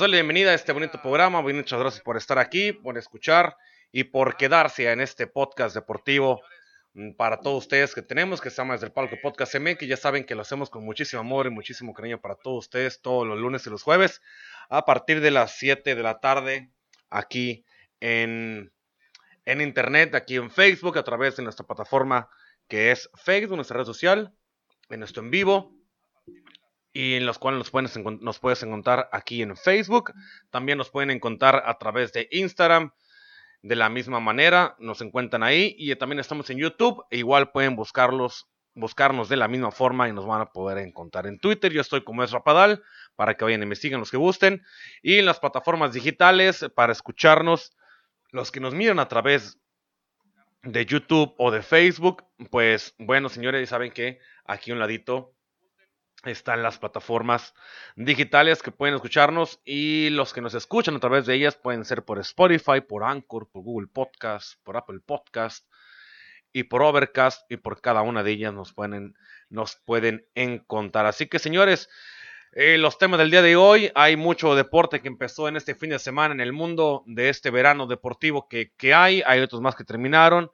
Les doy la bienvenida a este bonito programa. Muchas gracias por estar aquí, por escuchar y por quedarse en este podcast deportivo mm, para todos ustedes que tenemos, que estamos desde el Palco Podcast MX. Ya saben que lo hacemos con muchísimo amor y muchísimo cariño para todos ustedes todos los lunes y los jueves a partir de las 7 de la tarde aquí en, en internet, aquí en Facebook, a través de nuestra plataforma que es Facebook, nuestra red social, en nuestro en vivo y en los cuales nos, pueden, nos puedes encontrar aquí en Facebook. También nos pueden encontrar a través de Instagram. De la misma manera, nos encuentran ahí y también estamos en YouTube. E igual pueden buscarlos, buscarnos de la misma forma y nos van a poder encontrar en Twitter. Yo estoy como es Rapadal para que vayan y me sigan los que gusten. Y en las plataformas digitales para escucharnos, los que nos miran a través de YouTube o de Facebook, pues bueno, señores, saben que aquí un ladito están las plataformas digitales que pueden escucharnos y los que nos escuchan a través de ellas pueden ser por Spotify, por Anchor, por Google Podcast, por Apple Podcast y por Overcast y por cada una de ellas nos pueden, nos pueden encontrar. Así que señores, eh, los temas del día de hoy, hay mucho deporte que empezó en este fin de semana en el mundo de este verano deportivo que, que hay, hay otros más que terminaron.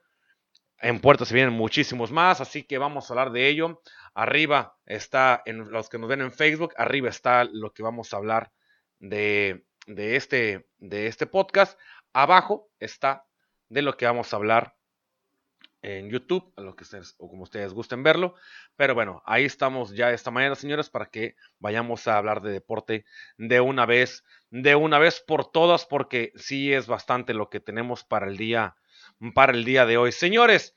En puerta se vienen muchísimos más, así que vamos a hablar de ello. Arriba está, en los que nos ven en Facebook, arriba está lo que vamos a hablar de, este, de este podcast. Abajo está de lo que vamos a hablar en YouTube, lo que ustedes, o como ustedes gusten verlo. Pero bueno, ahí estamos ya esta mañana, señores, para que vayamos a hablar de deporte de una vez, de una vez por todas, porque sí es bastante lo que tenemos para el día, para el día de hoy. Señores,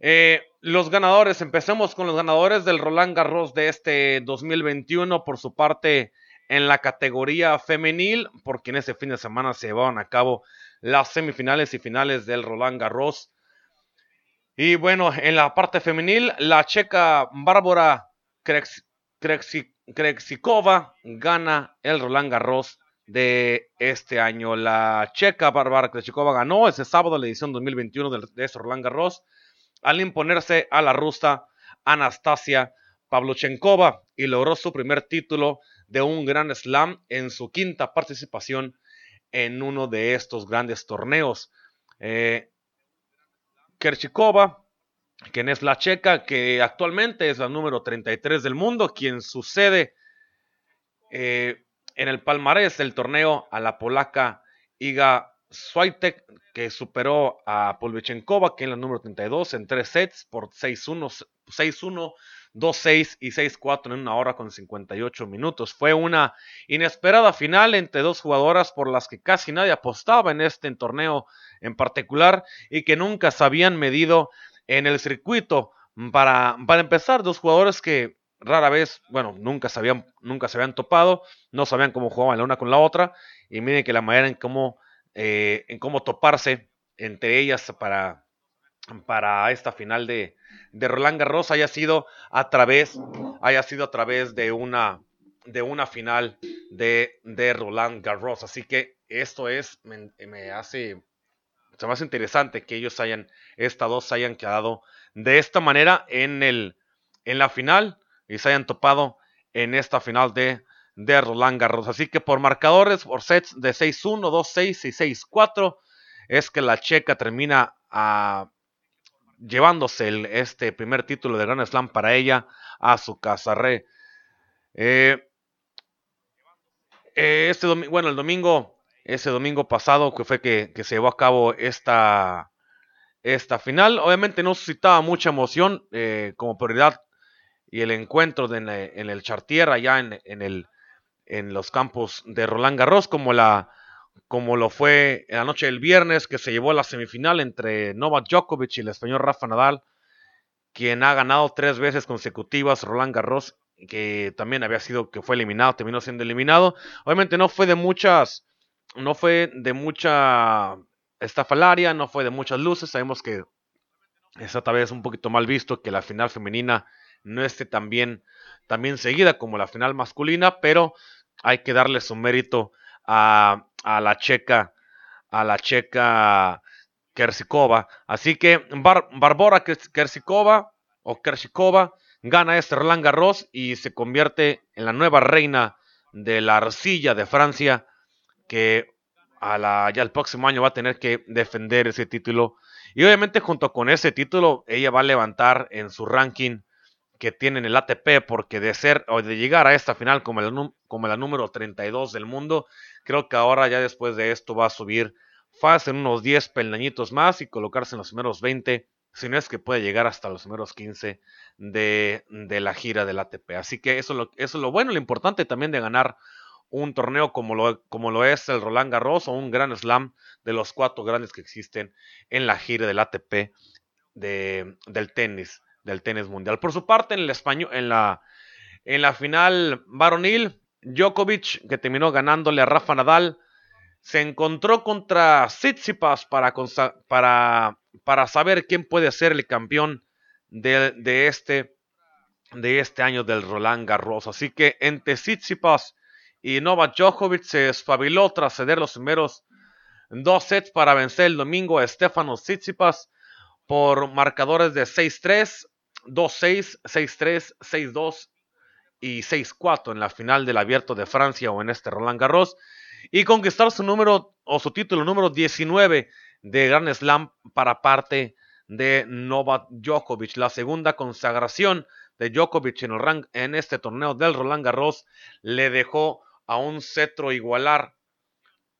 eh, los ganadores, empecemos con los ganadores del Roland Garros de este 2021 por su parte en la categoría femenil, porque en ese fin de semana se llevaron a cabo las semifinales y finales del Roland Garros. Y bueno, en la parte femenil, la checa Bárbara Krexikova gana el Roland Garros de este año. La checa Bárbara Krexikova ganó ese sábado la edición 2021 de, Roland Garros al imponerse a la rusa Anastasia Pavluchenkova y logró su primer título de un Gran Slam en su quinta participación en uno de estos grandes torneos. Eh, Kerchikova, quien es la checa, que actualmente es la número 33 del mundo, quien sucede eh, en el palmarés del torneo a la polaca Iga Swiatek, que superó a Polvechenkova, que es la número 32, en tres sets por 6-1, 6-1, 2-6 y 6-4 en una hora con 58 minutos. Fue una inesperada final entre dos jugadoras por las que casi nadie apostaba en este torneo en particular y que nunca se habían medido en el circuito. Para, para empezar, dos jugadores que rara vez, bueno, nunca se habían, nunca se habían topado, no sabían cómo jugaban la una con la otra, y miren que la manera en cómo eh, en cómo toparse entre ellas para, para esta final de, de Roland Garros haya sido a través, haya sido a través de una, de una final de, de Roland Garros. Así que esto es, me, hace, se me hace interesante que ellos hayan, estas dos hayan quedado de esta manera en, el, en la final y se hayan topado en esta final de de Roland Garros. Así que por marcadores, por sets de 6-1, 2-6 y 6-4, es que la checa termina ah, llevándose este primer título de Grand Slam para ella a su casa. Re. Eh, eh, este bueno, el domingo, ese domingo pasado que fue que, se llevó a cabo esta, esta final, obviamente no suscitaba mucha emoción eh, como prioridad y el encuentro en, el Chartier allá en, en, el, en los campos de Roland Garros, como, la, como lo fue la noche del viernes, que se llevó a la semifinal entre Novak Djokovic y el español Rafa Nadal, quien ha ganado tres veces consecutivas Roland Garros, que también había sido, que fue eliminado, terminó siendo eliminado. Obviamente no fue de muchas, no fue de mucha estafalaria, no fue de muchas luces. Sabemos que está tal vez un poquito mal visto que la final femenina no esté tan bien, seguida como la final masculina, pero hay que darle su mérito a, la checa, a la checa Kersikova. Así que Barbora Kersikova o Kersikova gana este Roland Garros y se convierte en la nueva reina de la arcilla de Francia que a la, ya el próximo año va a tener que defender ese título. Y obviamente junto con ese título ella va a levantar en su ranking que tiene en el ATP porque de ser o de llegar a esta final como, el, como la número 32 del mundo, creo que ahora ya después de esto va a subir fácil unos 10 peldañitos más y colocarse en los primeros 20 si no es que puede llegar hasta los primeros 15 de, la gira del ATP. Así que eso, lo, eso es lo bueno, lo importante también de ganar un torneo como lo, como lo es el Roland Garros o un Gran Slam de los cuatro grandes que existen en la gira del ATP de, del tenis, del tenis mundial. Por su parte, en el español, en la, en la final varonil, Djokovic, que terminó ganándole a Rafa Nadal, se encontró contra Tsitsipas para, para para saber quién puede ser el campeón de, este, de este año del Roland Garros. Así que entre Tsitsipas y Novak Djokovic se espabiló tras ceder los primeros dos sets para vencer el domingo a Stefano Tsitsipas por marcadores de 6-3, 2-6, 6-3, 6-2 y 6-4 en la final del Abierto de Francia o en este Roland Garros y conquistar su número o su título número 19 de Grand Slam para parte de Novak Djokovic. La segunda consagración de Djokovic en, el en este torneo del Roland Garros le dejó a un cetro igualar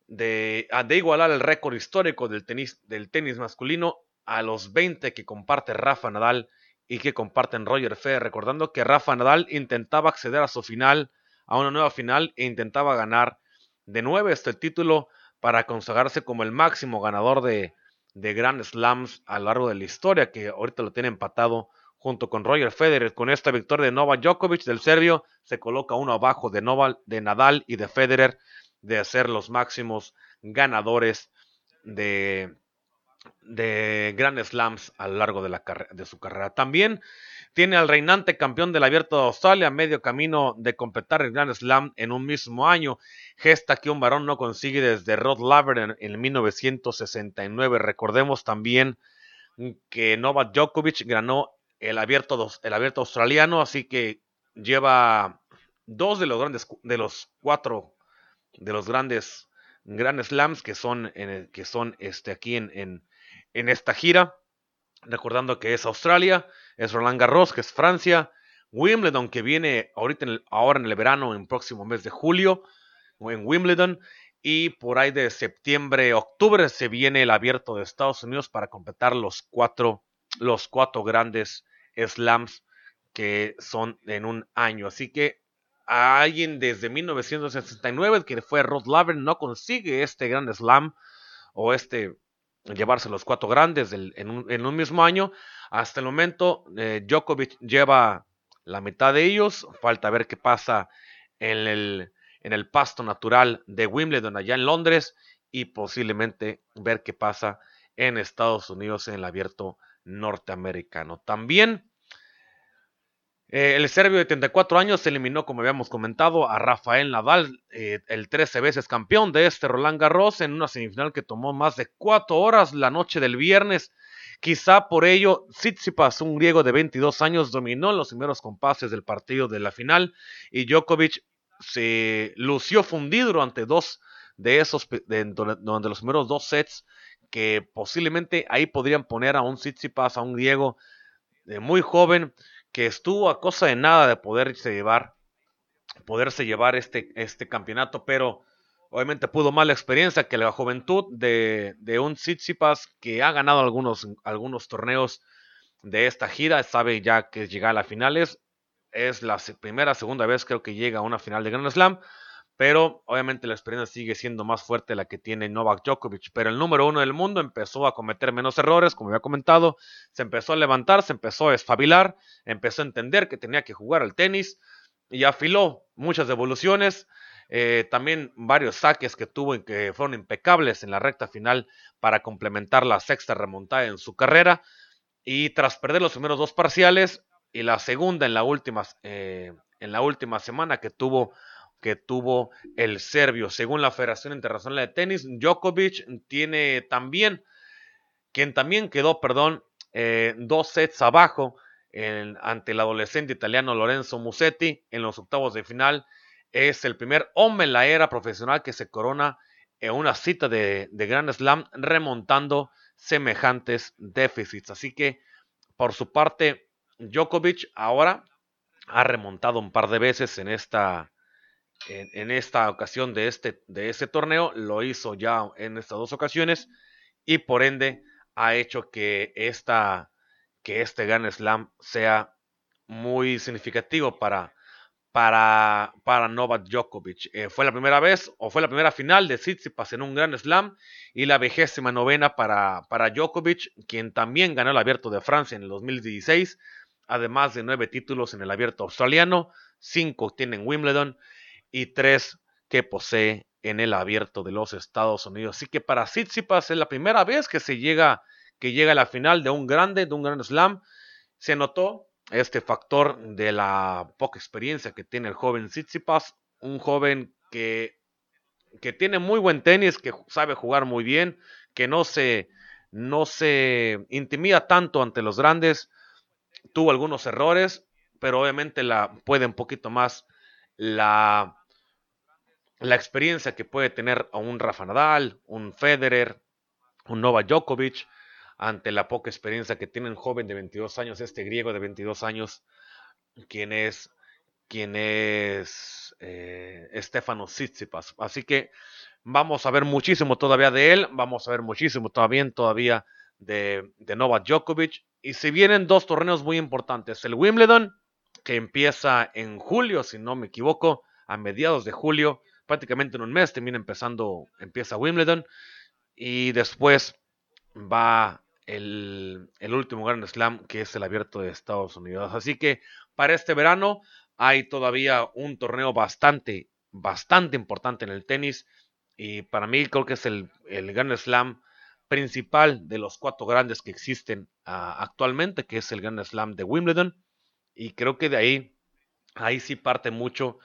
de, de igualar el récord histórico del tenis, del tenis masculino a los 20 que comparte Rafa Nadal y que comparten Roger Federer, recordando que Rafa Nadal intentaba acceder a su final, a una nueva final e intentaba ganar de nuevo este título para consagrarse como el máximo ganador de, Grand Slams a lo largo de la historia, que ahorita lo tiene empatado junto con Roger Federer. Con esta victoria de Novak Djokovic del serbio, se coloca uno abajo de, de Nadal y de Federer de ser los máximos ganadores de, de Grand Slams a lo largo de, la, de su carrera. También tiene al reinante campeón del Abierto de Australia medio camino de completar el Grand Slam en un mismo año, gesta que un varón no consigue desde Rod Laver en, 1969. Recordemos también que Novak Djokovic ganó el abierto, el abierto australiano, así que lleva dos de los grandes, de los cuatro, de los grandes Grand Slams que son, en que son este, aquí en, en, en esta gira. Recordando que es Australia, es Roland Garros, que es Francia, Wimbledon, que viene ahorita ahora en el verano, en el próximo mes de julio, en Wimbledon, y por ahí de septiembre, octubre se viene el abierto de Estados Unidos para completar los cuatro, los cuatro grandes slams que son en un año. Así que alguien desde 1969 que fue Rod Laver no consigue este gran slam o este llevarse los cuatro grandes en, un, mismo año. Hasta el momento, eh, Djokovic lleva la mitad de ellos. Falta ver qué pasa en el, en el pasto natural de Wimbledon allá en Londres y posiblemente ver qué pasa en Estados Unidos en el abierto norteamericano. También eh, el serbio de 34 años eliminó, como habíamos comentado, a Rafael Nadal, eh, el 13 veces campeón de este Roland Garros, en una semifinal que tomó más de 4 horas la noche del viernes. Quizá por ello, Tsitsipas, un griego de 22 años, dominó los primeros compases del partido de la final y Djokovic se lució fundido durante dos de esos, durante los primeros dos sets, que posiblemente ahí podrían poner a un Tsitsipas, a un griego de muy joven, que estuvo a cosa de nada de poderse llevar, poderse llevar este, este campeonato, pero obviamente pudo más la experiencia que la juventud de, de un Tsitsipas que ha ganado algunos, algunos torneos de esta gira, sabe ya que llega a las finales, es la primera, segunda vez creo que llega a una final de Grand Slam, pero obviamente la experiencia sigue siendo más fuerte la que tiene Novak Djokovic. Pero el número uno del mundo empezó a cometer menos errores, como había comentado, se empezó a levantar, se empezó a espabilar, empezó a entender que tenía que jugar al tenis y afiló muchas devoluciones. Eh, también varios saques que tuvo que fueron impecables en la recta final para complementar la sexta remontada en su carrera. Y tras perder los primeros dos parciales y la segunda en la última, eh, en la última semana que tuvo, que tuvo el serbio. Según la Federación Internacional de Tenis, Djokovic tiene también, quien también quedó, perdón, eh, dos sets abajo ante el adolescente italiano Lorenzo Musetti en los octavos de final. Es el primer hombre en la era profesional que se corona en una cita de, de Grand Slam remontando semejantes déficits. Así que, por su parte, Djokovic ahora ha remontado un par de veces en esta, en, esta ocasión de este, de este torneo. Lo hizo ya en estas dos ocasiones y por ende ha hecho que, esta, que este Grand Slam sea muy significativo para, para, para Novak Djokovic. Eh, fue la primera vez o fue la primera final de Tsitsipas en un Grand Slam y la vigésima novena para, para Djokovic, quien también ganó el Abierto de Francia en el 2016, además de nueve títulos en el Abierto australiano, cinco tiene en Wimbledon y tres que posee en el Abierto de los Estados Unidos. Así que para Tsitsipas es la primera vez que se llega que llega a la final de un grande, de un Grand Slam. Se notó este factor de la poca experiencia que tiene el joven Tsitsipas, un joven que, que tiene muy buen tenis, que sabe jugar muy bien, que no se, no se intimida tanto ante los grandes, tuvo algunos errores, pero obviamente la puede un poquito más la, la experiencia que puede tener un Rafa Nadal, un Federer, un Novak Djokovic, ante la poca experiencia que tiene un joven de 22 años, este griego de 22 años, quien es, quien es eh, Stefano Tsitsipas. Así que vamos a ver muchísimo todavía de él, vamos a ver muchísimo todavía, todavía de, de Novak Djokovic. Y si vienen dos torneos muy importantes, el Wimbledon, que empieza en julio, si no me equivoco, a mediados de julio, prácticamente en un mes termina empezando, empieza Wimbledon, y después va el, último Grand Slam, que es el abierto de Estados Unidos. Así que para este verano hay todavía un torneo bastante, bastante importante en el tenis. Y para mí creo que es el, el Grand Slam principal de los cuatro grandes que existen ah, actualmente, que es el Grand Slam de Wimbledon. Y creo que de ahí, ahí sí parte mucho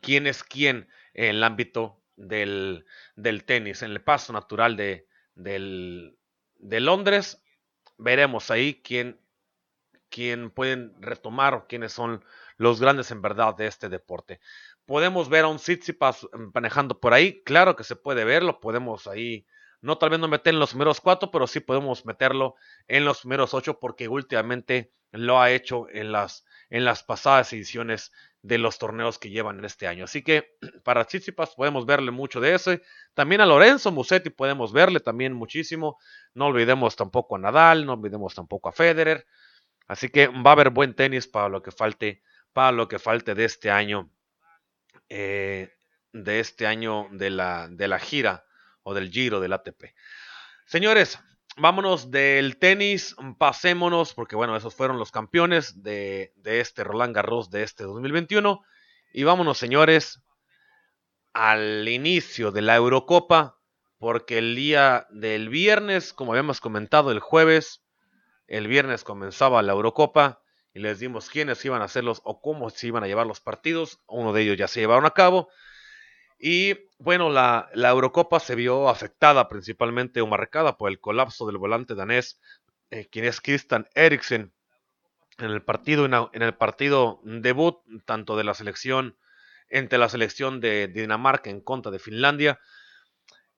quién es quién en el ámbito del, del tenis, en el paso natural de, del, de Londres. Veremos ahí quién, quién pueden retomar o quiénes son los grandes en verdad de este deporte. Podemos ver a un Tsitsipas manejando por ahí, claro que se puede verlo, podemos ahí, no tal vez no meter en los primeros cuatro, pero sí podemos meterlo en los primeros ocho porque últimamente lo ha hecho en las, en las pasadas ediciones de los torneos que llevan en este año. Así que para Tsitsipas podemos verle mucho de ese. También a Lorenzo Musetti podemos verle también muchísimo. No olvidemos tampoco a Nadal, no olvidemos tampoco a Federer. Así que va a haber buen tenis para lo que falte, para lo que falte de este año, eh, de este año de la, de la gira o del giro del ATP. Señores, vámonos del tenis, pasémonos, porque bueno, esos fueron los campeones de, este Roland Garros de este 2021. Y vámonos, señores, al inicio de la Eurocopa, porque el día del viernes, como habíamos comentado el jueves, el viernes comenzaba la Eurocopa y les dimos quiénes iban a hacerlos o cómo se iban a llevar los partidos. Uno de ellos ya se llevaron a cabo. Y bueno, la, Eurocopa se vio afectada principalmente o marcada por el colapso del volante danés, eh, quien es Christian Eriksen, en el partido, en el partido debut, tanto de la selección, entre la selección de Dinamarca en contra de Finlandia,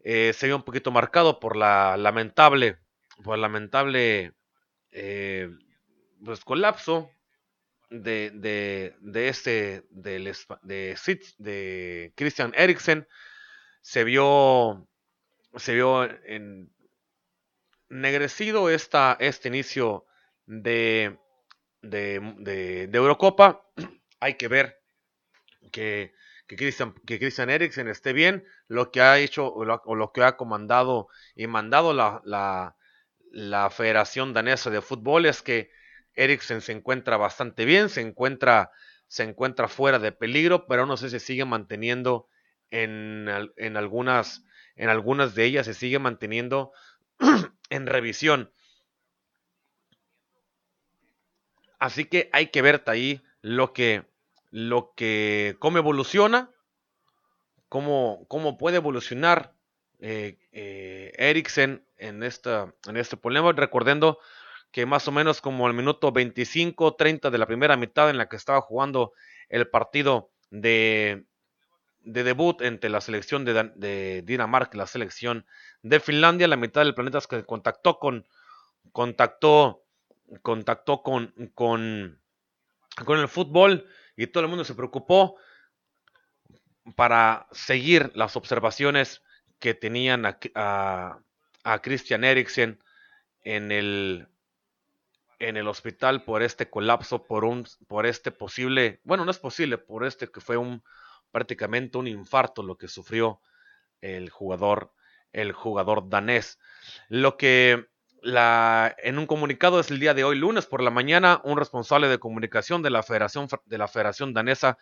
eh, se vio un poquito marcado por la lamentable, por el lamentable eh, pues, colapso de, de, de este, de, Christian Eriksen, se vio, se vio en, negrecido esta, este inicio de, de, Eurocopa. Hay que ver que, que, Christian, que Christian Eriksen esté bien. Lo que ha hecho o lo, que ha comandado y mandado la, la, la Federación Danesa de Fútbol es que Eriksen se encuentra bastante bien, se encuentra, se encuentra fuera de peligro, pero no sé si sigue manteniendo en, en, algunas, en algunas de ellas se sigue manteniendo en revisión. Así que hay que ver ahí lo que, lo que, cómo evoluciona, cómo, cómo puede evolucionar eh, eh, Eriksen en, esta, en este problema. Recordando que más o menos como al minuto 25, 30 de la primera mitad en la que estaba jugando el partido de, de debut entre la selección de, Dinamarca y la selección de Finlandia, la mitad del planeta que contactó con contactó contactó con, con, con el fútbol y todo el mundo se preocupó para seguir las observaciones que tenían a, a, Christian Eriksen en el, en el hospital por este colapso, por un, por este posible, bueno, no es posible, por este que fue un prácticamente un infarto lo que sufrió el jugador, el jugador danés. Lo que la, en un comunicado es el día de hoy, lunes por la mañana, un responsable de comunicación de la Federación, de la Federación Danesa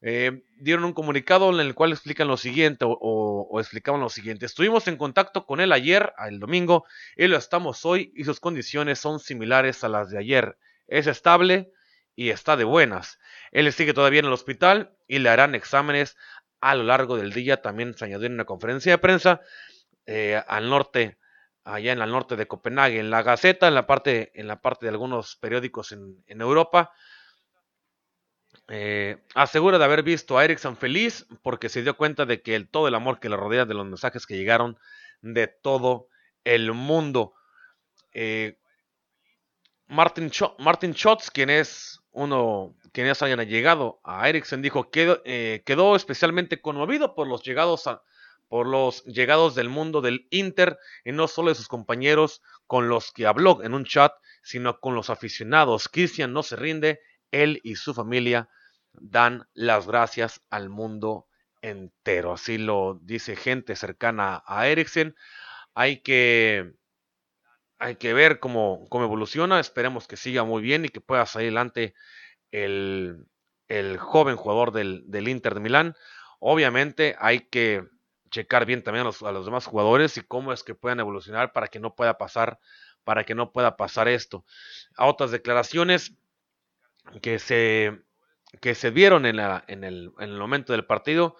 eh, dieron un comunicado en el cual explican lo siguiente o, explicaban lo siguiente. Estuvimos en contacto con él ayer, el domingo, y lo estamos hoy y sus condiciones son similares a las de ayer. Es estable y está de buenas. Él sigue todavía en el hospital y le harán exámenes a lo largo del día. También se añadió en una conferencia de prensa eh, al norte allá en el norte de Copenhague, en la Gaceta, en la parte, en la parte de algunos periódicos en, Europa. Eh, asegura de haber visto a Ericsson feliz porque se dio cuenta de que el, todo el amor que le rodea de los mensajes que llegaron de todo el mundo. Eh, Martin, Schotz, quien es uno, quienes hayan llegado a Ericsson, dijo que eh, quedó especialmente conmovido por los llegados por los llegados del mundo del Inter y no solo de sus compañeros con los que habló en un chat, sino con los aficionados. Cristian no se rinde, él y su familia dan las gracias al mundo entero. Así lo dice gente cercana a Eriksen. Hay que, hay que ver cómo, cómo evoluciona. Esperemos que siga muy bien y que pueda salir adelante el, el joven jugador del, del Inter de Milán. Obviamente hay que checar bien también a los, demás jugadores y cómo es que puedan evolucionar para que no pueda pasar, para que no pueda pasar esto. A otras declaraciones que se, que se vieron en, la, en, el, en el momento del partido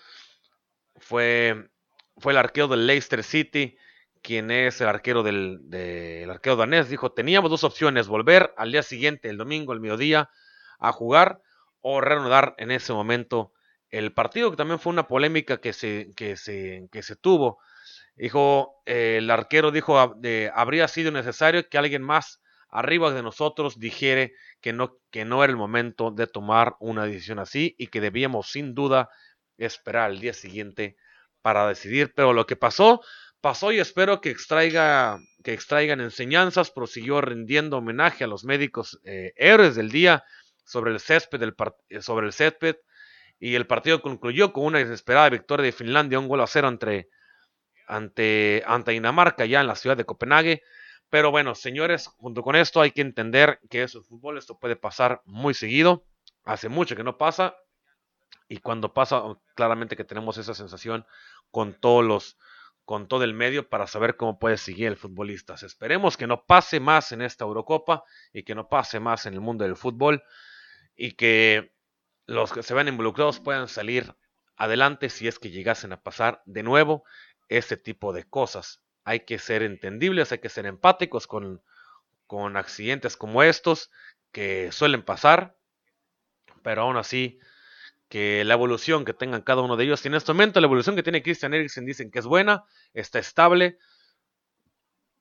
fue, fue el arquero del Leicester City, quien es el arquero del, arquero danés, dijo, teníamos dos opciones, volver al día siguiente, el domingo, el mediodía, a jugar o reanudar en ese momento el partido, que también fue una polémica que se, que se, que se tuvo. Dijo, eh, el arquero dijo, de, habría sido necesario que alguien más arriba de nosotros dijere que no, que no era el momento de tomar una decisión así y que debíamos sin duda esperar al día siguiente para decidir. Pero lo que pasó, pasó y espero que, extraiga, que extraigan enseñanzas. Prosiguió rindiendo homenaje a los médicos eh, héroes del día sobre el césped, eh, sobre el césped y el partido concluyó con una desesperada victoria de Finlandia, un gol a cero ante, ante Dinamarca ya en la ciudad de Copenhague. Pero bueno, señores, junto con esto hay que entender que eso es fútbol, esto puede pasar muy seguido, hace mucho que no pasa, y cuando pasa, claramente que tenemos esa sensación con todos los, con todo el medio para saber cómo puede seguir el futbolista. Esperemos que no pase más en esta Eurocopa y que no pase más en el mundo del fútbol y que los que se ven involucrados puedan salir adelante si es que llegasen a pasar de nuevo ese tipo de cosas. Hay que ser entendibles, hay que ser empáticos con, con accidentes como estos que suelen pasar, pero aún así que la evolución que tengan cada uno de ellos, y en este momento la evolución que tiene Christian Eriksen dicen que es buena, está estable,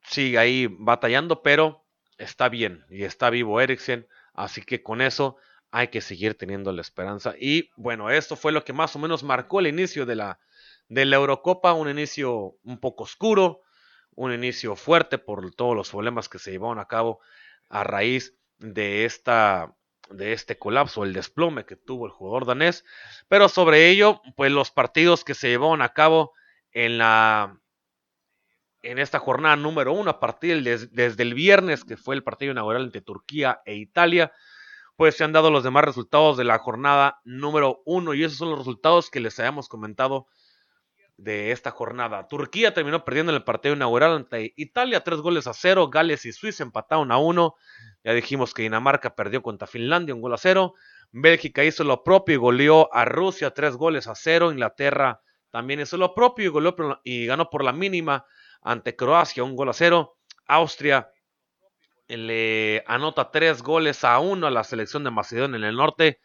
sigue ahí batallando, pero está bien y está vivo Eriksen, así que con eso hay que seguir teniendo la esperanza. Y bueno, esto fue lo que más o menos marcó el inicio de la, de la Eurocopa, un inicio un poco oscuro, un inicio fuerte por todos los problemas que se llevaron a cabo a raíz de esta de este colapso, el desplome que tuvo el jugador danés, pero sobre ello, pues los partidos que se llevaron a cabo en la en esta jornada número uno, a partir desde el viernes, que fue el partido inaugural entre Turquía e Italia, pues se han dado los demás resultados de la jornada número uno y esos son los resultados que les habíamos comentado de esta jornada. Turquía terminó perdiendo el partido inaugural ante Italia, tres goles a cero. Gales y Suiza empataron a uno. Ya dijimos que Dinamarca perdió contra Finlandia, un gol a cero. Bélgica hizo lo propio y goleó a Rusia, tres goles a cero. Inglaterra también hizo lo propio y, goleó y ganó por la mínima ante Croacia, un gol a cero. Austria le anota tres goles a uno a la selección de Macedonia en el norte.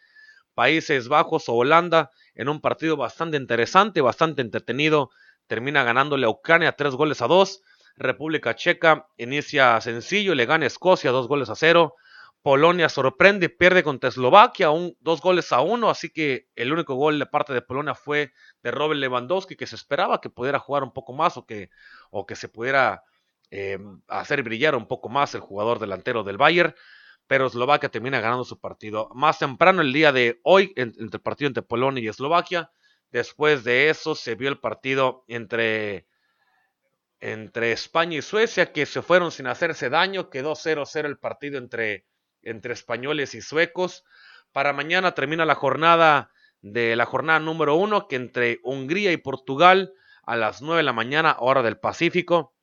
Países Bajos o Holanda en un partido bastante interesante, bastante entretenido. Termina ganándole a Ucrania tres goles a dos. República Checa inicia sencillo, le gana Escocia dos goles a cero. Polonia sorprende pierde contra Eslovaquia, un, dos goles a uno, así que el único gol de parte de Polonia fue de Robert Lewandowski, que se esperaba que pudiera jugar un poco más o que, o que se pudiera eh, hacer brillar un poco más el jugador delantero del Bayern pero Eslovaquia termina ganando su partido. Más temprano el día de hoy, entre el partido entre Polonia y Eslovaquia, después de eso se vio el partido entre, entre España y Suecia, que se fueron sin hacerse daño, quedó 0-0 el partido entre, entre españoles y suecos. Para mañana termina la jornada de la jornada número uno, que entre Hungría y Portugal a las 9 de la mañana, hora del Pacífico,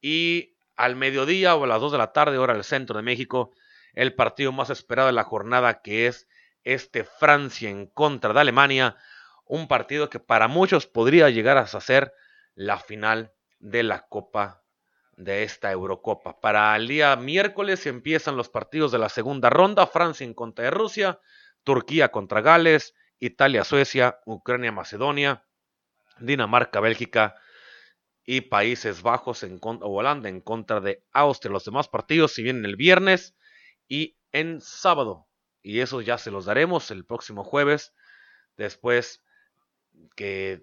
y al mediodía o a las 2 de la tarde, hora del centro de México, el partido más esperado de la jornada, que es este Francia en contra de Alemania, un partido que para muchos podría llegar a ser la final de la Copa de esta Eurocopa. Para el día miércoles empiezan los partidos de la segunda ronda, Francia en contra de Rusia, Turquía contra Gales, Italia, Suecia, Ucrania, Macedonia, Dinamarca, Bélgica y Países Bajos en o Holanda en contra de Austria. Los demás partidos si vienen el viernes y en sábado. Y eso ya se los daremos el próximo jueves, después que,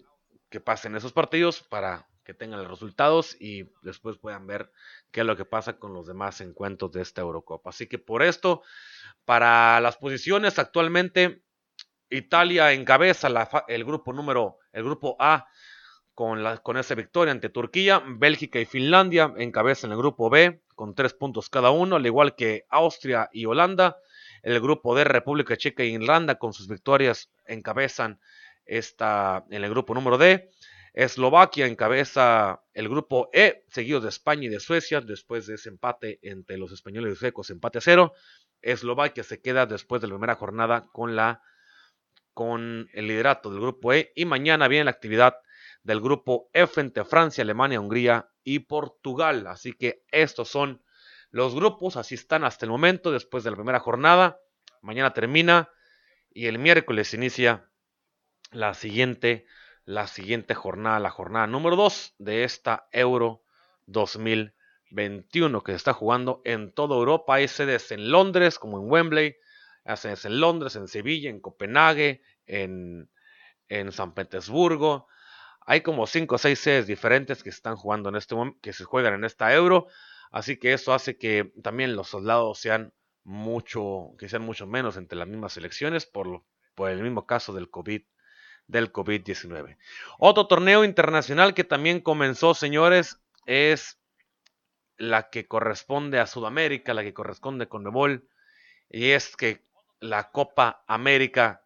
que pasen esos partidos para que tengan los resultados y después puedan ver qué es lo que pasa con los demás encuentros de esta Eurocopa. Así que por esto, para las posiciones actualmente, Italia encabeza el grupo número, el grupo A con, la, con esa victoria ante Turquía. Bélgica y Finlandia encabezan el grupo B con tres puntos cada uno, al igual que Austria y Holanda. El grupo D, República Checa e Irlanda, con sus victorias, encabezan esta, en el grupo número D. Eslovaquia encabeza el grupo E, seguido de España y de Suecia, después de ese empate entre los españoles y suecos, empate a cero. Eslovaquia se queda después de la primera jornada con, la, con el liderato del grupo E. Y mañana viene la actividad del grupo F entre Francia, Alemania, Hungría y Portugal. Así que estos son los grupos, así están hasta el momento después de la primera jornada. Mañana termina y el miércoles inicia la siguiente, la siguiente jornada, la jornada número 2 de esta Euro 2021 que se está jugando en toda Europa. Hay sedes en Londres como en Wembley, hay sedes en Londres, en Sevilla, en Copenhague, en, en San Petersburgo, hay como 5 o 6 sedes diferentes que están jugando en este que se juegan en esta Euro. Así que eso hace que también los soldados sean mucho, que sean mucho menos entre las mismas selecciones por, por el mismo caso del COVID del COVID-19. Otro torneo internacional que también comenzó, señores, es la que corresponde a Sudamérica, la que corresponde con Nebol, y es que la Copa América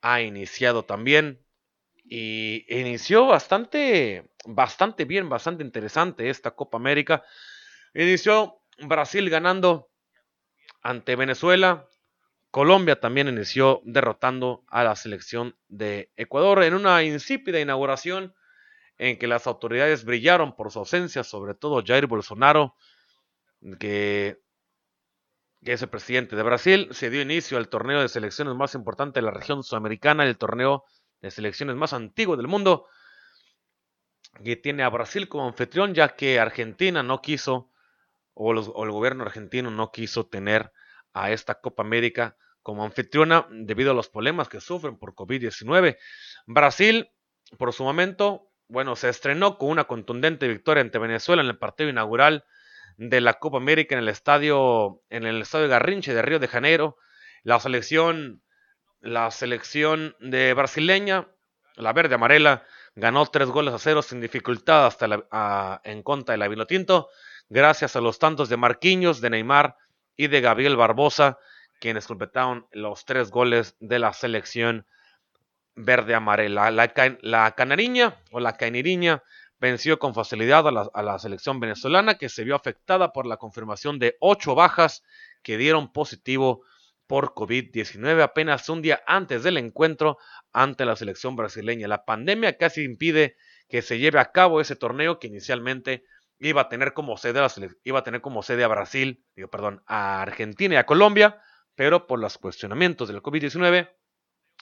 ha iniciado también. Y inició bastante, bastante bien, bastante interesante esta Copa América. Inició Brasil ganando ante Venezuela. Colombia también inició derrotando a la selección de Ecuador en una insípida inauguración en que las autoridades brillaron por su ausencia, sobre todo Jair Bolsonaro, que, que es el presidente de Brasil. Se dio inicio al torneo de selecciones más importante de la región sudamericana, el torneo de selecciones más antiguo del mundo, que tiene a Brasil como anfitrión, ya que Argentina no quiso, o, el gobierno argentino no quiso tener a esta Copa América como anfitriona debido a los problemas que sufren por COVID-19. Brasil, por su momento, bueno, se estrenó con una contundente victoria ante Venezuela en el partido inaugural de la Copa América en el estadio, en el estadio Garrinche de Río de Janeiro. La selección la selección de brasileña, la verde amarela, ganó tres goles a cero sin dificultad hasta en contra de la Vinotinto, gracias a los tantos de Marquinhos, de Neymar y de Gabriel Barbosa, quienes completaron los tres goles de la selección verde amarela. La, la canariña o la caniriña venció con facilidad a la, a la, selección venezolana que se vio afectada por la confirmación de ocho bajas que dieron positivo por COVID-19 apenas un día antes del encuentro ante la selección brasileña. La pandemia casi impide que se lleve a cabo ese torneo que inicialmente iba a tener como sede a, iba a, tener como sede a Brasil, digo, perdón, a Argentina y a Colombia, pero por los cuestionamientos del COVID-19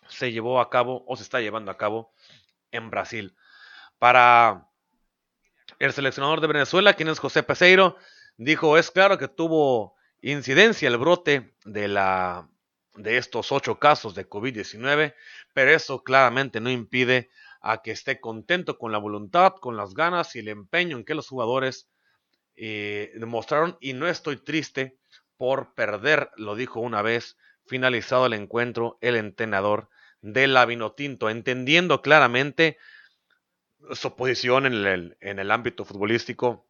se llevó a cabo o se está llevando a cabo en Brasil. Para el seleccionador de Venezuela, quien es José Peseiro, dijo, es claro que tuvo incidencia el brote de, la, de estos ocho casos de COVID-19, pero eso claramente no impide a que esté contento con la voluntad, con las ganas y el empeño en que los jugadores eh, demostraron y no estoy triste por perder, lo dijo una vez finalizado el encuentro el entrenador de la Vinotinto, entendiendo claramente su posición en el, en el ámbito futbolístico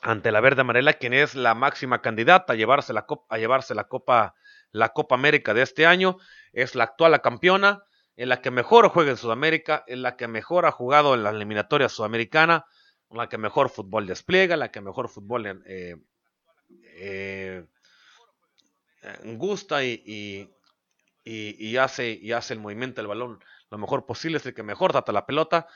ante la Verde Amarela, quien es la máxima candidata a llevarse la, copa, a llevarse la Copa, la Copa América de este año, es la actual campeona, en la que mejor juega en Sudamérica, en la que mejor ha jugado en la eliminatoria sudamericana, en la que mejor fútbol despliega, la que mejor fútbol eh, eh, gusta y, y, y, hace, y hace el movimiento del balón lo mejor posible, es el que mejor trata la pelota,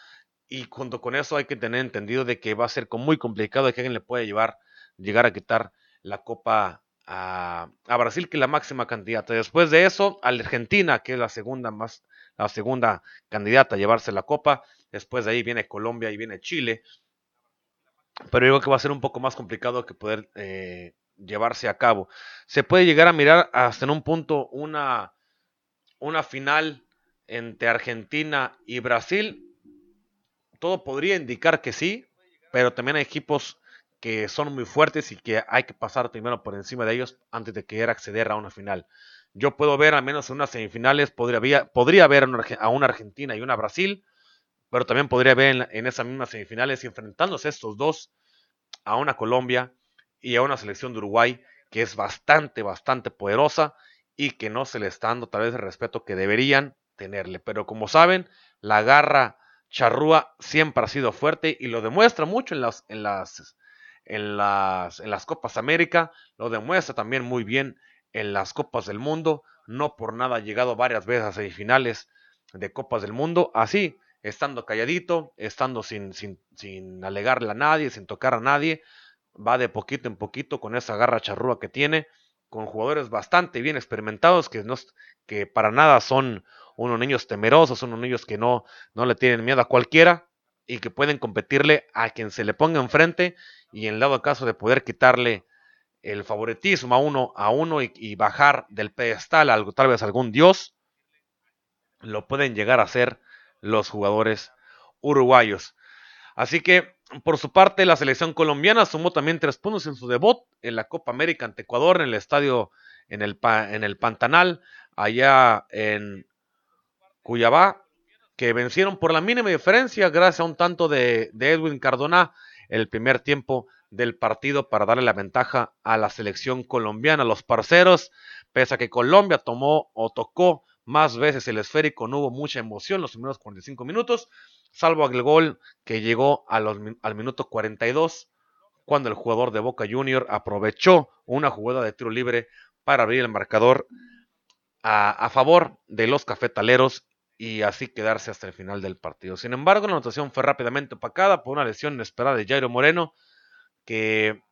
y junto con eso hay que tener entendido de que va a ser muy complicado de que alguien le pueda llevar, llegar a quitar la copa a, Brasil, que es la máxima candidata. Después de eso, a Argentina, que es la segunda más, la segunda candidata a llevarse la copa. Después de ahí viene Colombia y viene Chile. Pero digo que va a ser un poco más complicado que poder eh, llevarse a cabo. Se puede llegar a mirar hasta en un punto una, una final entre Argentina y Brasil todo podría indicar que sí, pero también hay equipos que son muy fuertes y que hay que pasar primero por encima de ellos antes de querer acceder a una final. Yo puedo ver al menos en unas semifinales, podría, podría ver a una Argentina y una Brasil, pero también podría ver en, esas mismas semifinales enfrentándose estos dos a una Colombia y a una selección de Uruguay que es bastante, bastante poderosa y que no se le está dando tal vez el respeto que deberían tenerle. Pero como saben, la garra Charrúa siempre ha sido fuerte y lo demuestra mucho en las, en las, en las, en las Copas América, lo demuestra también muy bien en las Copas del Mundo, no por nada ha llegado varias veces a semifinales de Copas del Mundo, así, estando calladito, estando sin, sin, sin alegarle a nadie, sin tocar a nadie, va de poquito en poquito con esa garra charrúa que tiene, con jugadores bastante bien experimentados que, no, que para nada son unos niños temerosos, unos niños que no, no le tienen miedo a cualquiera y que pueden competirle a quien se le ponga enfrente y en dado caso de poder quitarle el favoritismo a uno a uno y, bajar del pedestal algo, tal vez algún dios, lo pueden llegar a hacer los jugadores uruguayos. Así que, por su parte, la selección colombiana sumó también tres puntos en su debut en la Copa América ante Ecuador en el estadio en el, en el Pantanal, allá en Cuyabá, que vencieron por la mínima diferencia gracias a un tanto de, Edwin Cardona el primer tiempo del partido para darle la ventaja a la selección colombiana. Los parceros, pese a que Colombia tomó o tocó más veces el esférico, no hubo mucha emoción los primeros 45 minutos, salvo el gol que llegó al minuto 42, cuando el jugador de Boca Junior aprovechó una jugada de tiro libre para abrir el marcador a, a favor de los cafetaleros y así quedarse hasta el final del partido. Sin embargo, la anotación fue rápidamente opacada por una lesión inesperada de Jairo Moreno, que,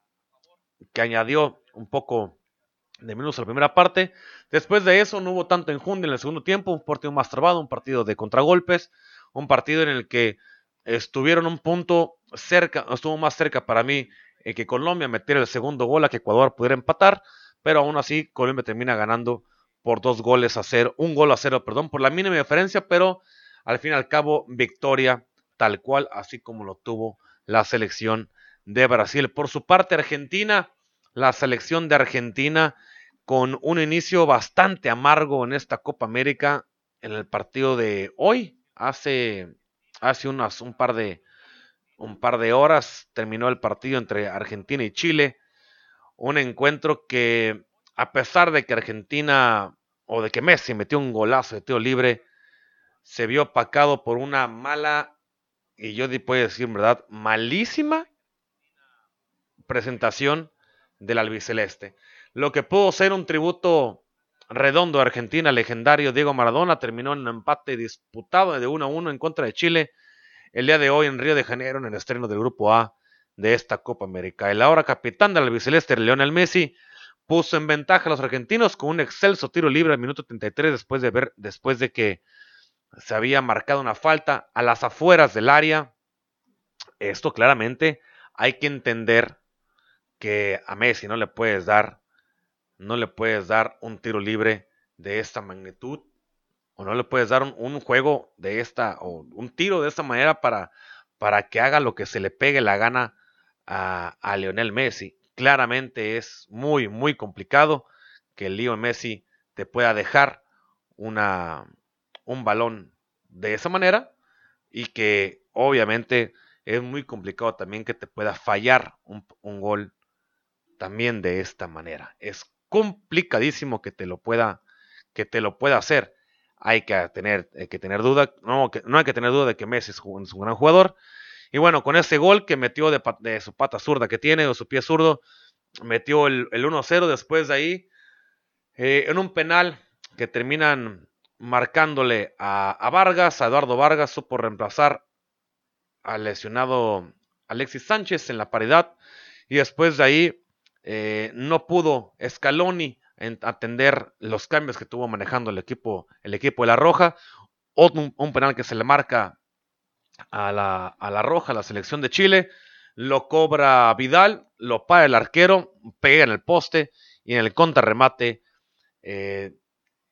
que añadió un poco de menos a la primera parte. Después de eso no hubo tanto enjundia en el segundo tiempo, un partido más trabado, un partido de contragolpes, un partido en el que estuvieron un punto cerca, estuvo más cerca para mí eh, que Colombia metiera el segundo gol a que Ecuador pudiera empatar, pero aún así Colombia termina ganando por dos goles a cero, un gol a cero, perdón, por la mínima diferencia, pero al fin y al cabo victoria tal cual, así como lo tuvo la selección de Brasil. Por su parte, Argentina, la selección de Argentina con un inicio bastante amargo en esta Copa América en el partido de hoy, hace, hace unas, un, par de, un par de horas terminó el partido entre Argentina y Chile, un encuentro que a pesar de que Argentina o de que Messi metió un golazo de tiro libre, se vio opacado por una mala, y yo puedo decir, ¿verdad? Malísima presentación del albiceleste. Lo que pudo ser un tributo redondo a Argentina, legendario Diego Maradona, terminó en un empate disputado de 1 a 1 en contra de Chile el día de hoy en Río de Janeiro en el estreno del Grupo A de esta Copa América. El ahora capitán del albiceleste, Lionel Messi, puso en ventaja a los argentinos con un excelso tiro libre al minuto 33 después de ver después de que se había marcado una falta a las afueras del área. Esto claramente hay que entender que a Messi no le puedes dar no le puedes dar un tiro libre de esta magnitud o no le puedes dar un, juego de esta o un tiro de esta manera para, para que haga lo que se le pegue la gana a, a Lionel Messi. Claramente es muy, muy complicado que Lionel Messi te pueda dejar una, un balón de esa manera y que obviamente es muy complicado también que te pueda fallar un, un gol también de esta manera. Es complicadísimo que te lo pueda, que te lo pueda hacer. Hay que tener, que tener duda, no, que, no hay que tener duda de que Messi es un, gran jugador. Y bueno, con ese gol que metió de, su pata zurda que tiene, o su pie zurdo, metió el, 1-0 después de ahí, eh, en un penal que terminan marcándole a, Vargas, a Eduardo Vargas, supo reemplazar al lesionado Alexis Sánchez en la paridad. Y después de ahí eh, no pudo Scaloni atender los cambios que tuvo manejando el equipo, el equipo de la Roja. Un, un penal que se le marca a la, a la Roja, la selección de Chile. Lo cobra Vidal, lo para el arquero, pega en el poste y en el contrarremate eh,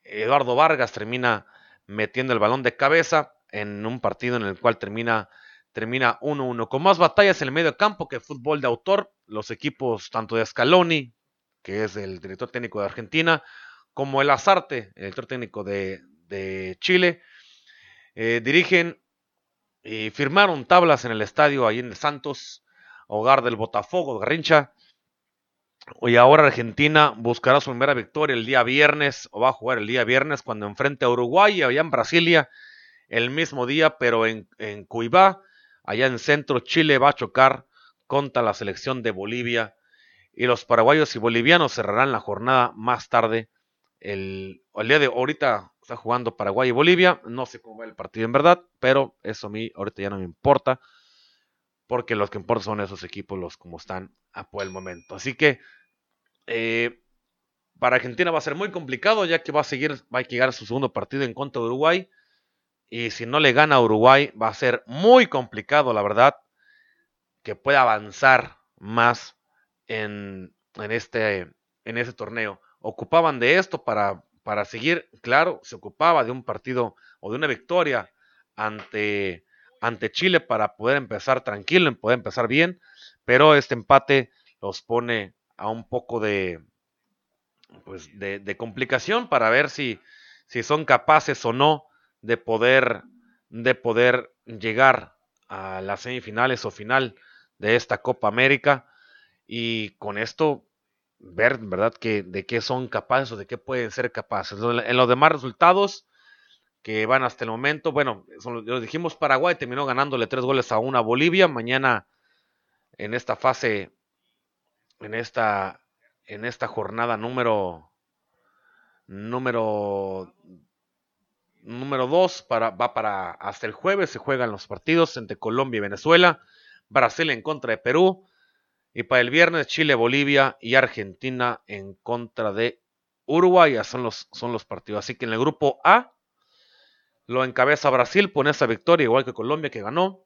Eduardo Vargas termina metiendo el balón de cabeza en un partido en el cual termina termina 1-1. Con más batallas en el medio campo que fútbol de autor, los equipos tanto de Scaloni, que es el director técnico de Argentina, como el Azarte, el director técnico de, Chile, eh, dirigen y firmaron tablas en el estadio ahí en Santos, hogar del Botafogo, Garrincha. Y ahora Argentina buscará su primera victoria el día viernes, o va a jugar el día viernes, cuando enfrente a Uruguay, allá en Brasilia, el mismo día, pero en, en Cuibá allá en centro, Chile va a chocar contra la selección de Bolivia y los paraguayos y bolivianos cerrarán la jornada más tarde. El, el día de ahorita está jugando Paraguay y Bolivia, no sé cómo va el partido en verdad, pero eso a mí ahorita ya no me importa, porque los que importan son esos equipos, los como están a por el momento. Así que eh, para Argentina va a ser muy complicado, ya que va a seguir, va a llegar a su segundo partido en contra de Uruguay. Y si no le gana a Uruguay, va a ser muy complicado, la verdad, que pueda avanzar más en, en este, en ese torneo. Ocupaban de esto para, para seguir, claro, se ocupaba de un partido o de una victoria ante, ante Chile para poder empezar tranquilo, poder empezar bien, pero este empate los pone a un poco de, pues de, de complicación para ver si, si son capaces o no de poder, de poder llegar a las semifinales o final de esta Copa América. Y con esto ver, ¿verdad?, que, de qué son capaces o de qué pueden ser capaces. En los demás resultados que van hasta el momento, bueno, lo dijimos, Paraguay terminó ganándole tres goles a una Bolivia. Mañana en esta fase, en esta, en esta jornada número número número 2 para, va para hasta el jueves. Se juegan los partidos entre Colombia y Venezuela. Brasil en contra de Perú. Y para el viernes Chile, Bolivia y Argentina en contra de Uruguay. son los, son los partidos. Así que en el grupo A lo encabeza Brasil por esa victoria, igual que Colombia que ganó.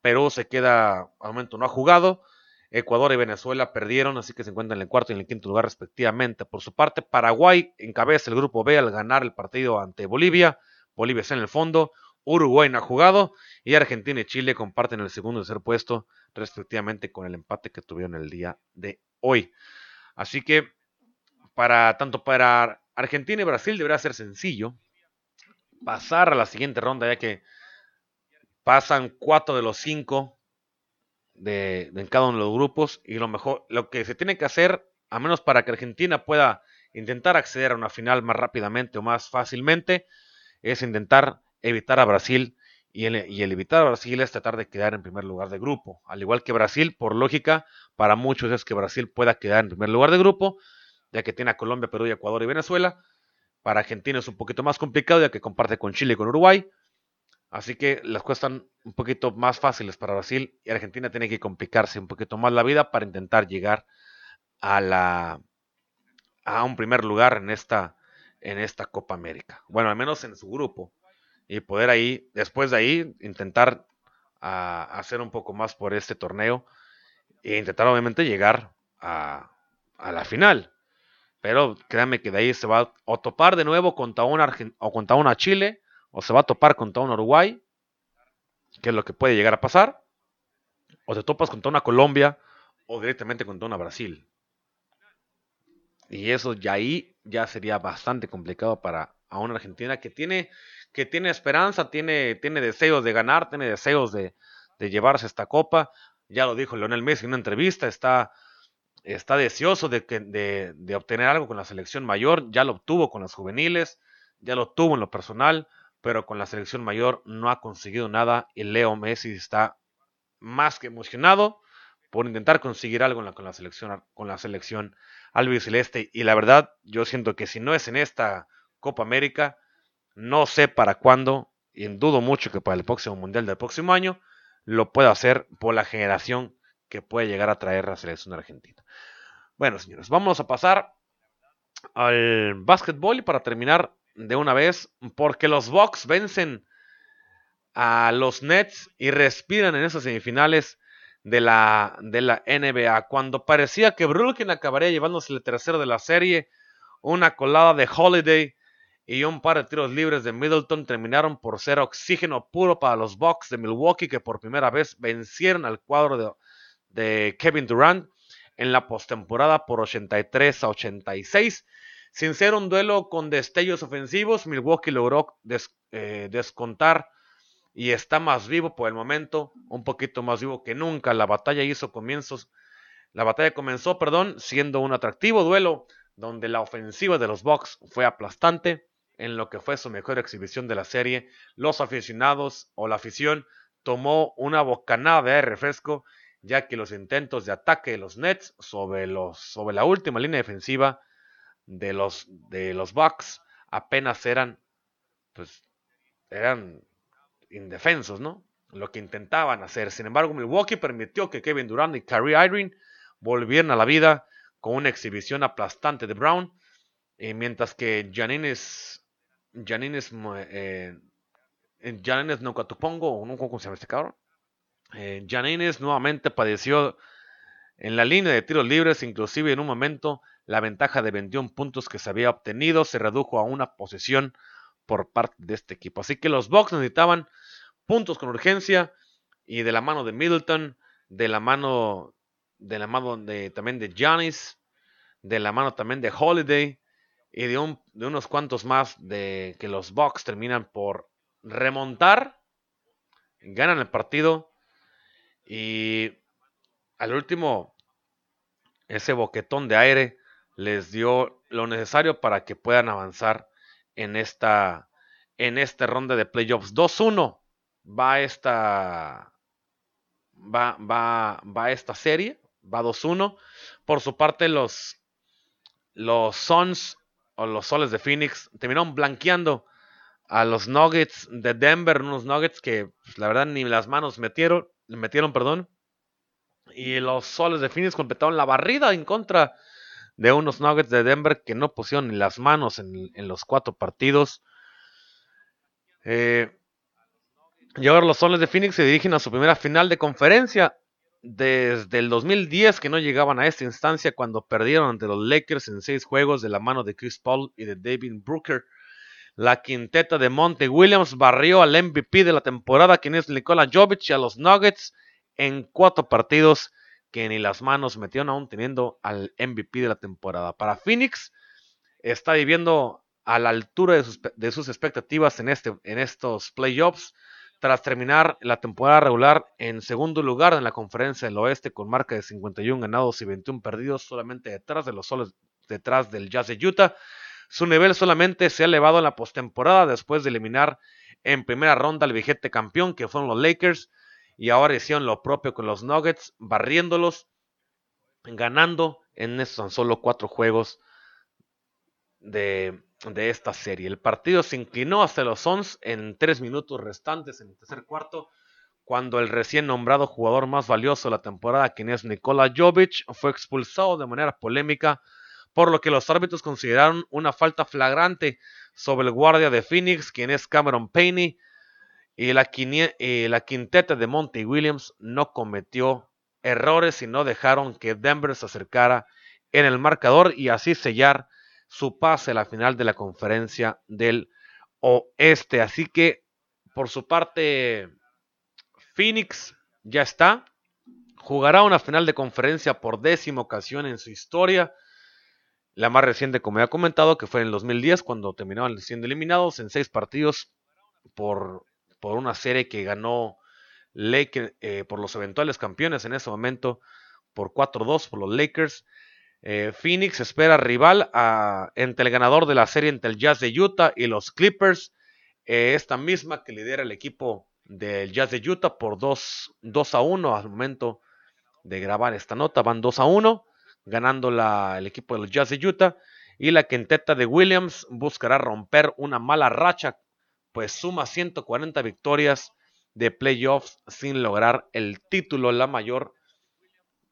Perú se queda, al momento no ha jugado. Ecuador y Venezuela perdieron, así que se encuentran en el cuarto y en el quinto lugar respectivamente. Por su parte, Paraguay encabeza el grupo B al ganar el partido ante Bolivia. Bolivia está en el fondo. Uruguay no ha jugado y Argentina y Chile comparten el segundo y tercer puesto respectivamente con el empate que tuvieron el día de hoy. Así que para tanto para Argentina y Brasil deberá ser sencillo pasar a la siguiente ronda ya que pasan cuatro de los cinco de, en cada uno de los grupos y lo mejor, lo que se tiene que hacer, a menos para que Argentina pueda intentar acceder a una final más rápidamente o más fácilmente, es intentar evitar a Brasil y el, evitar a Brasil es tratar de quedar en primer lugar de grupo. Al igual que Brasil, por lógica, para muchos es que Brasil pueda quedar en primer lugar de grupo, ya que tiene a Colombia, Perú, Ecuador y Venezuela. Para Argentina es un poquito más complicado, ya que comparte con Chile y con Uruguay. Así que las cuestan un poquito más fáciles para Brasil y Argentina tiene que complicarse un poquito más la vida para intentar llegar a la a un primer lugar en esta en esta Copa América. Bueno, al menos en su grupo y poder ahí después de ahí intentar a, hacer un poco más por este torneo e intentar obviamente llegar a, la final. Pero créanme que de ahí se va a topar de nuevo contra una, o contra una Chile o se va a topar contra un Uruguay, que es lo que puede llegar a pasar, o te topas contra una Colombia o directamente contra una Brasil. Y eso ya ahí ya sería bastante complicado para a una Argentina que tiene, que tiene esperanza, tiene, tiene deseos de ganar, tiene deseos de, llevarse esta copa. Ya lo dijo Leonel Messi en una entrevista, está, está deseoso de, que, de, obtener algo con la selección mayor, ya lo obtuvo con las juveniles, ya lo tuvo en lo personal, pero con la selección mayor no ha conseguido nada y Leo Messi está más que emocionado por intentar conseguir algo con la selección con la selección albiceleste y la verdad yo siento que si no es en esta Copa América no sé para cuándo y dudo mucho que para el próximo mundial del próximo año lo pueda hacer por la generación que puede llegar a traer la selección argentina. Bueno, señores, vamos a pasar al básquetbol y para terminar de una vez porque los Bucks vencen a los Nets y respiran en esas semifinales de la, de la NBA. Cuando parecía que Brooklyn acabaría llevándose el tercero de la serie, una colada de Holiday y un par de tiros libres de Middleton terminaron por ser oxígeno puro para los Bucks de Milwaukee que por primera vez vencieron al cuadro de, Kevin Durant en la postemporada por 83 a 86 sin ser un duelo con destellos ofensivos, Milwaukee logró eh, descontar y está más vivo por el momento, un poquito más vivo que nunca. La batalla hizo comienzos, la batalla comenzó, perdón, siendo un atractivo duelo donde la ofensiva de los Bucks fue aplastante en lo que fue su mejor exhibición de la serie. Los aficionados o la afición tomó una bocanada de refresco ya que los intentos de ataque de los Nets sobre, los, sobre la última línea defensiva de los, de los Bucks apenas eran, pues, eran indefensos, ¿no? Lo que intentaban hacer. Sin embargo, Milwaukee permitió que Kevin Durant y Kyrie Irving volvieran a la vida con una exhibición aplastante de Brown, y mientras que Janines, Janines, eh, Janines Nokatupongo, no cómo se llama este cabrón, eh, Janines nuevamente padeció en la línea de tiros libres, inclusive en un momento la ventaja de 21 puntos que se había obtenido se redujo a una posesión por parte de este equipo. Así que los Bucks necesitaban puntos con urgencia y de la mano de Middleton, de la mano de la mano de, también de Giannis, de la mano también de Holiday y de, un, de unos cuantos más de que los Bucks terminan por remontar, ganan el partido y al último ese boquetón de aire les dio lo necesario para que puedan avanzar en esta, en esta ronda de playoffs. 2-1 va esta, va, va, va esta serie, va 2-1. Por su parte, los, los Suns o los Soles de Phoenix terminaron blanqueando a los Nuggets de Denver, unos Nuggets que pues, la verdad ni las manos metieron, metieron, perdón. Y los Soles de Phoenix completaron la barrida en contra de unos Nuggets de Denver que no pusieron ni las manos en, los cuatro partidos. Eh, y ahora los Soles de Phoenix se dirigen a su primera final de conferencia desde el 2010 que no llegaban a esta instancia cuando perdieron ante los Lakers en seis juegos de la mano de Chris Paul y de David Brooker. La quinteta de Monte Williams barrió al MVP de la temporada, quien es Nikola Jovic, y a los Nuggets en cuatro partidos que ni las manos metieron aún teniendo al MVP de la temporada. Para Phoenix está viviendo a la altura de sus, expectativas en, este, en estos playoffs tras terminar la temporada regular en segundo lugar en la conferencia del oeste con marca de 51 ganados y 21 perdidos solamente detrás de los soles detrás del Jazz de Utah. Su nivel solamente se ha elevado en la postemporada después de eliminar en primera ronda al vigente campeón que fueron los Lakers y ahora hicieron lo propio con los Nuggets, barriéndolos, ganando en esos tan solo cuatro juegos de, de, esta serie. El partido se inclinó hasta los Suns en tres minutos restantes en el tercer cuarto, cuando el recién nombrado jugador más valioso de la temporada, quien es Nikola Jovic, fue expulsado de manera polémica, por lo que los árbitros consideraron una falta flagrante sobre el guardia de Phoenix, quien es Cameron Payne, y la, la quinteta de Monty Williams no cometió errores y no dejaron que Denver se acercara en el marcador y así sellar su pase a la final de la conferencia del oeste. Así que por su parte Phoenix ya está. Jugará una final de conferencia por décima ocasión en su historia. La más reciente, como ya he comentado, que fue en el 2010, cuando terminaban siendo eliminados en seis partidos por, por una serie que ganó Lakers, eh, por los eventuales campeones en ese momento, por 4-2 por los Lakers. Eh, Phoenix espera rival entre el ganador de la serie entre el Jazz de Utah y los Clippers. Eh, esta misma que lidera el equipo del Jazz de Utah por 2, 2 a 1 al momento de grabar esta nota. Van 2 a 1, ganando la, el equipo de los Jazz de Utah. Y la quinteta de Williams buscará romper una mala racha, pues suma 140 victorias de playoffs sin lograr el título, la mayor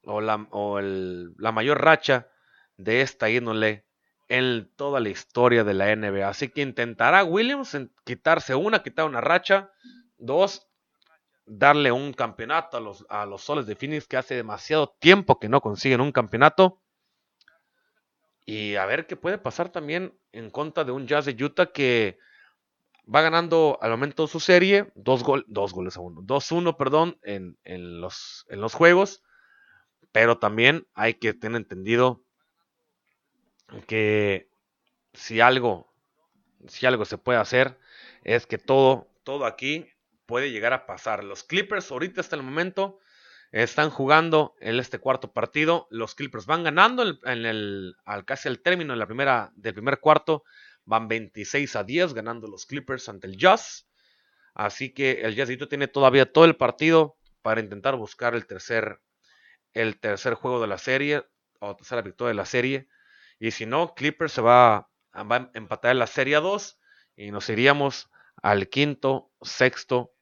o la, o el, la mayor racha de esta índole en toda la historia de la NBA. Así que intentará Williams quitarse una, quitar una racha Dos, darle un campeonato a los, a los soles de Phoenix que hace demasiado tiempo que no consiguen un campeonato. Y a ver qué puede pasar también en contra de un Jazz de Utah que va ganando al momento su serie, dos, dos goles a uno, 2-1, perdón, en, en, los, en los juegos. Pero también hay que tener entendido que si algo, si algo se puede hacer, es que todo, todo aquí puede llegar a pasar. Los Clippers ahorita hasta el momento están jugando en este cuarto partido. Los Clippers van ganando en el, al casi al término la primera, del primer cuarto. Van 26 a 10 ganando los Clippers ante el Jazz. Así que el Jazzito tiene todavía todo el partido para intentar buscar el tercer, el tercer juego de la serie o tercera victoria de la serie. Y si no, Clippers se va, a empatar en la serie 2 y nos iríamos al quinto, sexto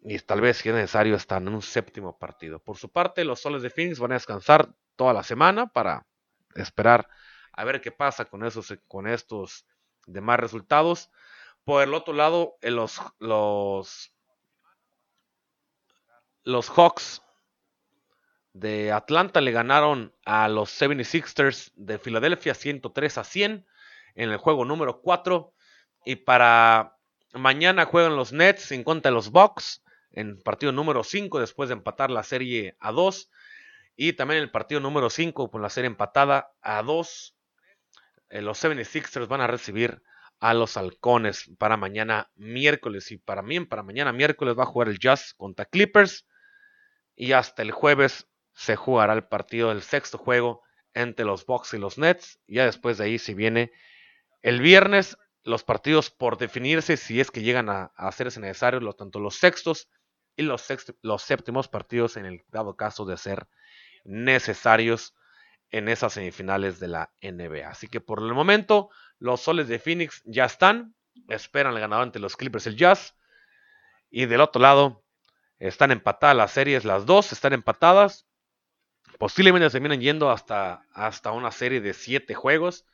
y tal vez si es necesario estar en un séptimo partido. Por su parte, los soles de Phoenix van a descansar toda la semana para esperar a ver qué pasa con, esos, con estos demás resultados. Por el otro lado, los, los, los Hawks de Atlanta le ganaron a los 76ers de Filadelfia 103 a 100 en el juego número 4. Y para mañana juegan los Nets en contra de los Bucks en partido número 5 después de empatar la serie a 2. Y también el partido número 5 con la serie empatada a 2. Eh, los 76ers van a recibir a los halcones para mañana miércoles. Y para mí, para mañana miércoles va a jugar el Jazz contra Clippers. Y hasta el jueves se jugará el partido del sexto juego entre los Bucks y los Nets. Ya después de ahí, si viene el viernes, los partidos por definirse, si es que llegan a, a hacerse necesarios, tanto los sextos y los, los séptimos partidos en el dado caso de ser necesarios en esas semifinales de la NBA. Así que por el momento los soles de Phoenix ya están, esperan el ganador ante los Clippers, el Jazz. Y del otro lado están empatadas las series, las dos están empatadas. Posiblemente se vienen yendo hasta, hasta una serie de siete juegos.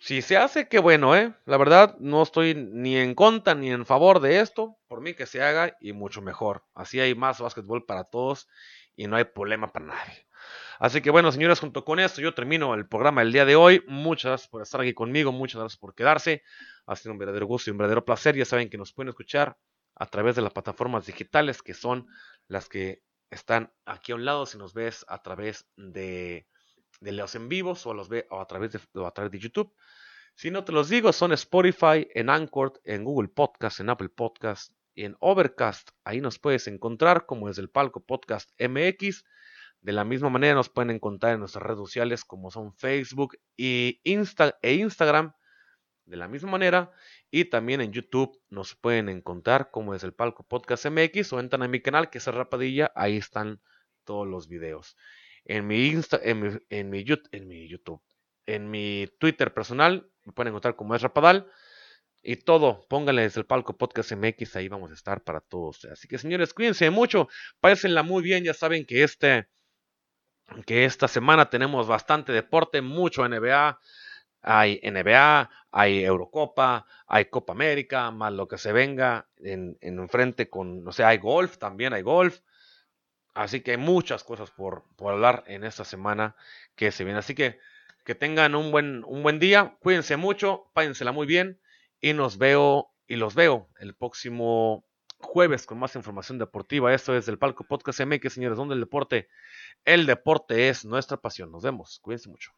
Si se hace, qué bueno, ¿eh? La verdad, no estoy ni en contra ni en favor de esto. Por mí que se haga y mucho mejor. Así hay más básquetbol para todos y no hay problema para nadie. Así que bueno, señores, junto con esto yo termino el programa del día de hoy. Muchas gracias por estar aquí conmigo, muchas gracias por quedarse. Ha sido un verdadero gusto y un verdadero placer. Ya saben que nos pueden escuchar a través de las plataformas digitales que son las que están aquí a un lado. Si nos ves a través de de los en vivos o los ve a través de, a través de YouTube. Si no te los digo, son Spotify, en Anchor, en Google Podcast, en Apple Podcast y en Overcast. Ahí nos puedes encontrar como desde el palco Podcast MX. De la misma manera nos pueden encontrar en nuestras redes sociales como son Facebook Insta e Instagram. De la misma manera. Y también en YouTube nos pueden encontrar como es el Palco Podcast MX o entran a mi canal que es Rapadilla. Ahí están todos los videos. En mi, Insta, en mi, en mi, YouTube, en mi Twitter personal me pueden encontrar como es Rapadal. Y todo, pónganle desde el palco Podcast MX, ahí vamos a estar para todos. Así que señores, cuídense mucho, pásenla muy bien, ya saben que este, que esta semana tenemos bastante deporte, mucho NBA, hay NBA, hay Eurocopa, hay Copa América, más lo que se venga en, en enfrente con, no sé, hay golf, también hay golf. Así que hay muchas cosas por, por hablar en esta semana que se viene. Así que que tengan un buen, un buen día, cuídense mucho, páyensela muy bien y nos veo y los veo el próximo jueves con más información deportiva. Esto es el Palco Podcast MX, señores, donde el deporte, el deporte es nuestra pasión. Nos vemos, cuídense mucho.